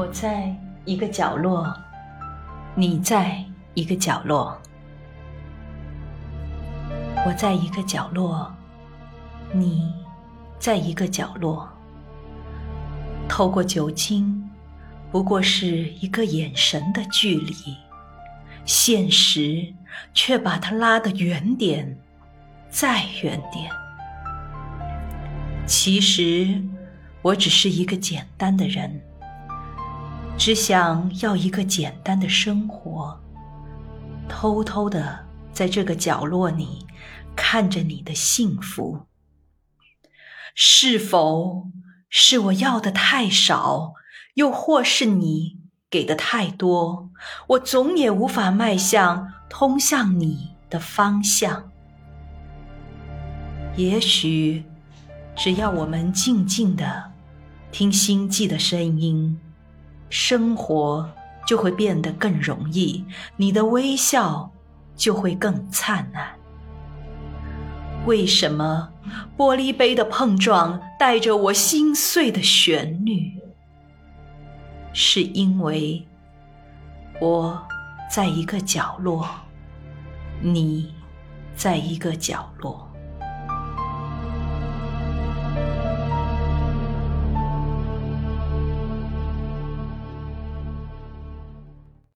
我在一个角落，你在一个角落，我在一个角落，你在一个角落。透过酒精，不过是一个眼神的距离，现实却把它拉得远点，再远点。其实，我只是一个简单的人。只想要一个简单的生活，偷偷的在这个角落里看着你的幸福。是否是我要的太少，又或是你给的太多？我总也无法迈向通向你的方向。也许，只要我们静静的听心悸的声音。生活就会变得更容易，你的微笑就会更灿烂。为什么玻璃杯的碰撞带着我心碎的旋律？是因为我在一个角落，你在一个角落。